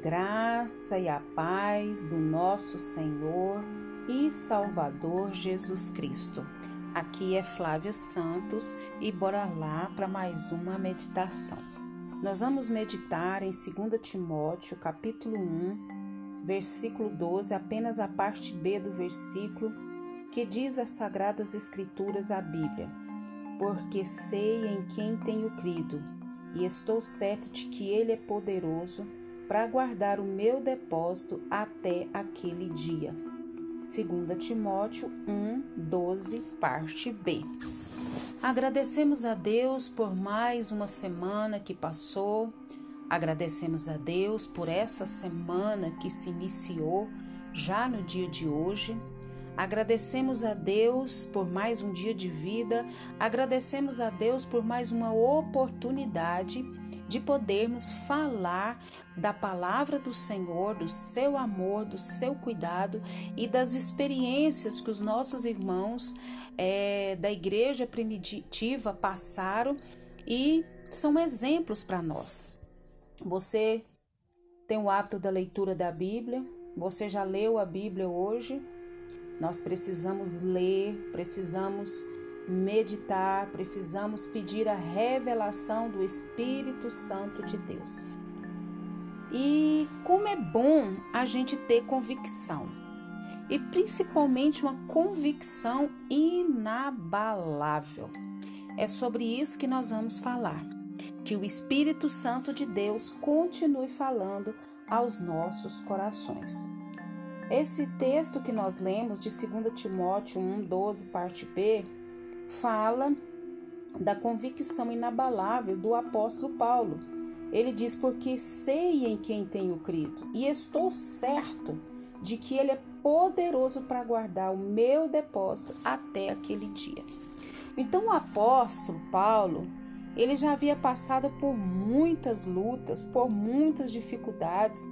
graça e a paz do nosso Senhor e Salvador Jesus Cristo. Aqui é Flávia Santos e bora lá para mais uma meditação. Nós vamos meditar em 2 Timóteo, capítulo 1, versículo 12, apenas a parte B do versículo que diz as sagradas escrituras a Bíblia. Porque sei em quem tenho crido, e estou certo de que ele é poderoso para guardar o meu depósito até aquele dia. 2 Timóteo 1, 12, parte B. Agradecemos a Deus por mais uma semana que passou. Agradecemos a Deus por essa semana que se iniciou já no dia de hoje. Agradecemos a Deus por mais um dia de vida, agradecemos a Deus por mais uma oportunidade de podermos falar da palavra do Senhor, do seu amor, do seu cuidado e das experiências que os nossos irmãos é, da igreja primitiva passaram e são exemplos para nós. Você tem o hábito da leitura da Bíblia? Você já leu a Bíblia hoje? Nós precisamos ler, precisamos meditar, precisamos pedir a revelação do Espírito Santo de Deus. E como é bom a gente ter convicção, e principalmente uma convicção inabalável. É sobre isso que nós vamos falar. Que o Espírito Santo de Deus continue falando aos nossos corações. Esse texto que nós lemos de 2 Timóteo 1,12, parte B, fala da convicção inabalável do apóstolo Paulo. Ele diz: Porque sei em quem tenho crido, e estou certo de que Ele é poderoso para guardar o meu depósito até aquele dia. Então, o apóstolo Paulo, ele já havia passado por muitas lutas, por muitas dificuldades,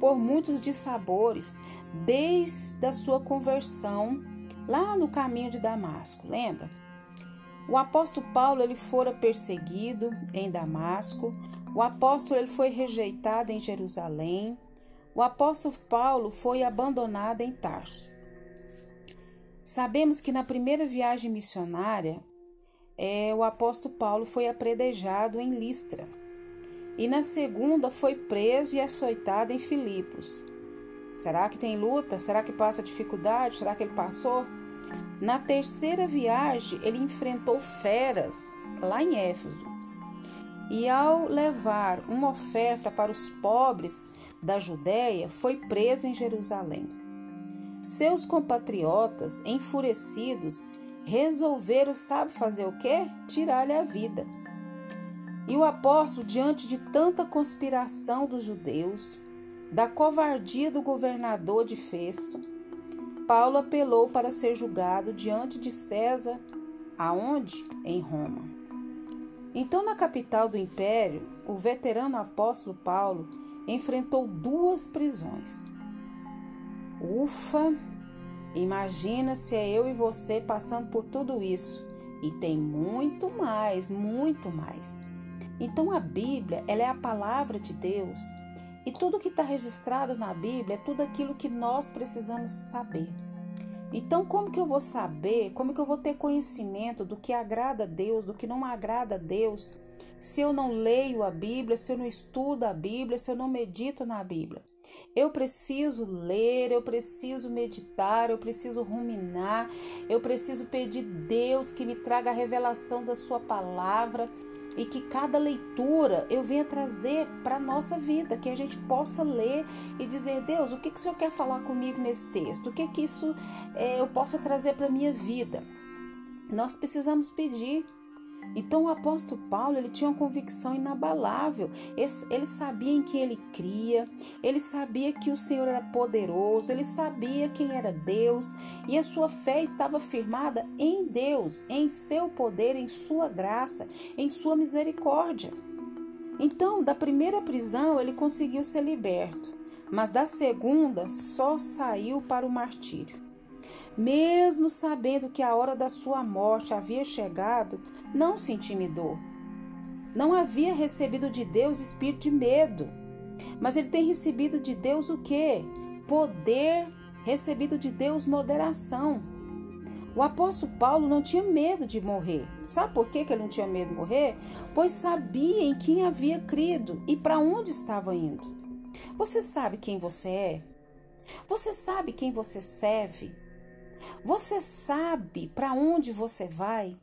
por muitos dissabores, desde a sua conversão lá no caminho de Damasco, lembra? O apóstolo Paulo ele fora perseguido em Damasco. O apóstolo ele foi rejeitado em Jerusalém. O apóstolo Paulo foi abandonado em Tarso. Sabemos que na primeira viagem missionária, é, o apóstolo Paulo foi apredejado em Listra. E na segunda foi preso e açoitado em Filipos. Será que tem luta? Será que passa dificuldade? Será que ele passou? Na terceira viagem, ele enfrentou feras lá em Éfeso. E ao levar uma oferta para os pobres da Judéia, foi preso em Jerusalém. Seus compatriotas, enfurecidos, resolveram, sabe fazer o quê? Tirar-lhe a vida. E o apóstolo, diante de tanta conspiração dos judeus, da covardia do governador de Festo, Paulo apelou para ser julgado diante de César, aonde? Em Roma. Então, na capital do império, o veterano apóstolo Paulo enfrentou duas prisões. Ufa! Imagina se é eu e você passando por tudo isso. E tem muito mais, muito mais. Então a Bíblia, ela é a palavra de Deus e tudo que está registrado na Bíblia é tudo aquilo que nós precisamos saber. Então, como que eu vou saber, como que eu vou ter conhecimento do que agrada a Deus, do que não agrada a Deus, se eu não leio a Bíblia, se eu não estudo a Bíblia, se eu não medito na Bíblia? Eu preciso ler, eu preciso meditar, eu preciso ruminar, eu preciso pedir Deus que me traga a revelação da Sua palavra e que cada leitura eu venha trazer para a nossa vida, que a gente possa ler e dizer, Deus, o que, que o Senhor quer falar comigo nesse texto? O que, que isso é, eu posso trazer para a minha vida? Nós precisamos pedir. Então o apóstolo Paulo ele tinha uma convicção inabalável. Ele sabia em quem ele cria, ele sabia que o Senhor era poderoso, ele sabia quem era Deus e a sua fé estava firmada em Deus, em seu poder, em sua graça, em sua misericórdia. Então, da primeira prisão ele conseguiu ser liberto, mas da segunda só saiu para o martírio. Mesmo sabendo que a hora da sua morte havia chegado, não se intimidou. Não havia recebido de Deus espírito de medo. Mas ele tem recebido de Deus o quê? Poder, recebido de Deus moderação. O apóstolo Paulo não tinha medo de morrer. Sabe por que ele não tinha medo de morrer? Pois sabia em quem havia crido e para onde estava indo. Você sabe quem você é? Você sabe quem você serve? Você sabe para onde você vai?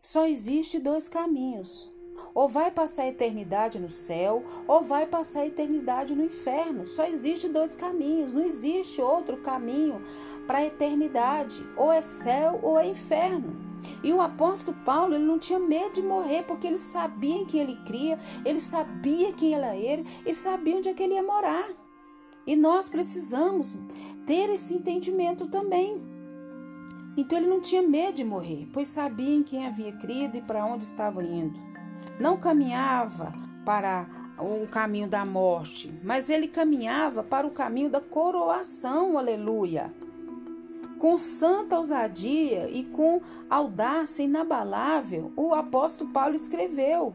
Só existe dois caminhos. Ou vai passar a eternidade no céu, ou vai passar a eternidade no inferno. Só existe dois caminhos, não existe outro caminho para a eternidade. Ou é céu ou é inferno. E o apóstolo Paulo, ele não tinha medo de morrer, porque ele sabia em quem ele cria, ele sabia quem era ele e sabia onde é que ele ia morar. E nós precisamos ter esse entendimento também. Então ele não tinha medo de morrer, pois sabia em quem havia crido e para onde estava indo. Não caminhava para o caminho da morte, mas ele caminhava para o caminho da coroação, aleluia. Com santa ousadia e com audácia inabalável, o apóstolo Paulo escreveu: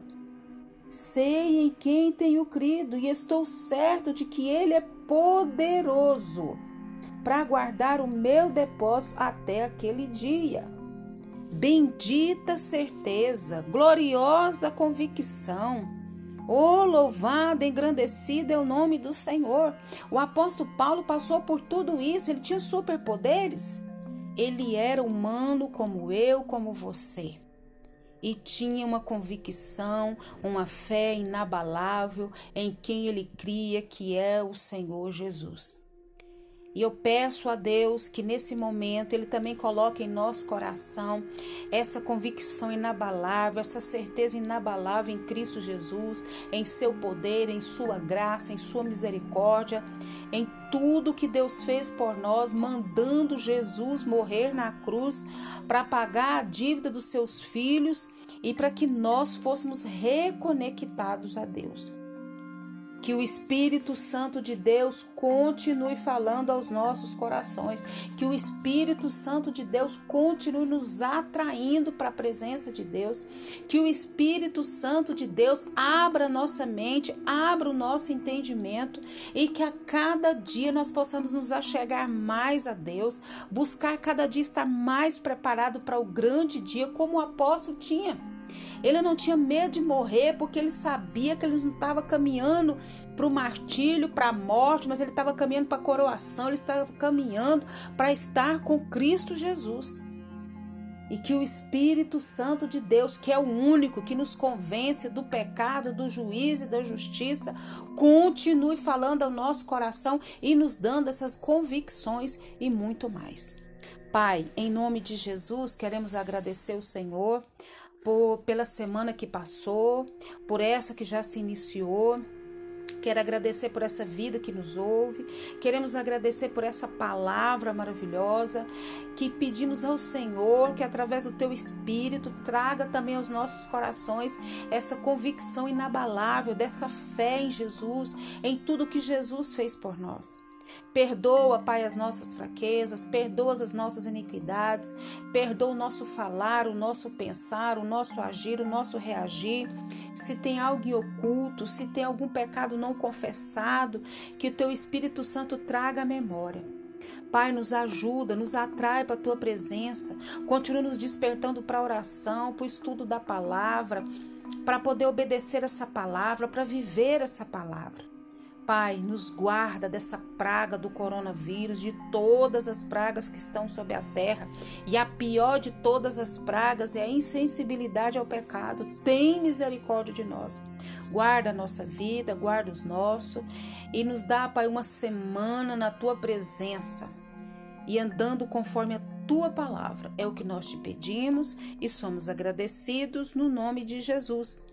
Sei em quem tenho crido e estou certo de que ele é poderoso para guardar o meu depósito até aquele dia. Bendita certeza, gloriosa convicção. Oh, louvado, engrandecido é o nome do Senhor. O apóstolo Paulo passou por tudo isso, ele tinha superpoderes. Ele era humano como eu, como você. E tinha uma convicção, uma fé inabalável em quem ele cria, que é o Senhor Jesus. E eu peço a Deus que nesse momento Ele também coloque em nosso coração essa convicção inabalável, essa certeza inabalável em Cristo Jesus, em seu poder, em sua graça, em sua misericórdia, em tudo que Deus fez por nós, mandando Jesus morrer na cruz para pagar a dívida dos seus filhos e para que nós fôssemos reconectados a Deus. Que o Espírito Santo de Deus continue falando aos nossos corações. Que o Espírito Santo de Deus continue nos atraindo para a presença de Deus. Que o Espírito Santo de Deus abra nossa mente, abra o nosso entendimento e que a cada dia nós possamos nos achegar mais a Deus, buscar cada dia estar mais preparado para o grande dia, como o apóstolo tinha. Ele não tinha medo de morrer porque ele sabia que ele não estava caminhando para o martírio, para a morte, mas ele estava caminhando para a coroação, ele estava caminhando para estar com Cristo Jesus. E que o Espírito Santo de Deus, que é o único que nos convence do pecado, do juízo e da justiça, continue falando ao nosso coração e nos dando essas convicções e muito mais. Pai, em nome de Jesus, queremos agradecer o Senhor por, pela semana que passou, por essa que já se iniciou. Quero agradecer por essa vida que nos ouve. Queremos agradecer por essa palavra maravilhosa que pedimos ao Senhor que através do teu espírito traga também aos nossos corações essa convicção inabalável dessa fé em Jesus, em tudo que Jesus fez por nós. Perdoa, Pai, as nossas fraquezas, perdoa as nossas iniquidades, perdoa o nosso falar, o nosso pensar, o nosso agir, o nosso reagir. Se tem algo em oculto, se tem algum pecado não confessado, que o teu Espírito Santo traga a memória. Pai, nos ajuda, nos atrai para a tua presença, continua nos despertando para a oração, para o estudo da palavra, para poder obedecer essa palavra, para viver essa palavra. Pai, nos guarda dessa praga do coronavírus, de todas as pragas que estão sobre a terra. E a pior de todas as pragas é a insensibilidade ao pecado. Tem misericórdia de nós. Guarda a nossa vida, guarda os nossos e nos dá, Pai, uma semana na tua presença e andando conforme a tua palavra. É o que nós te pedimos e somos agradecidos no nome de Jesus.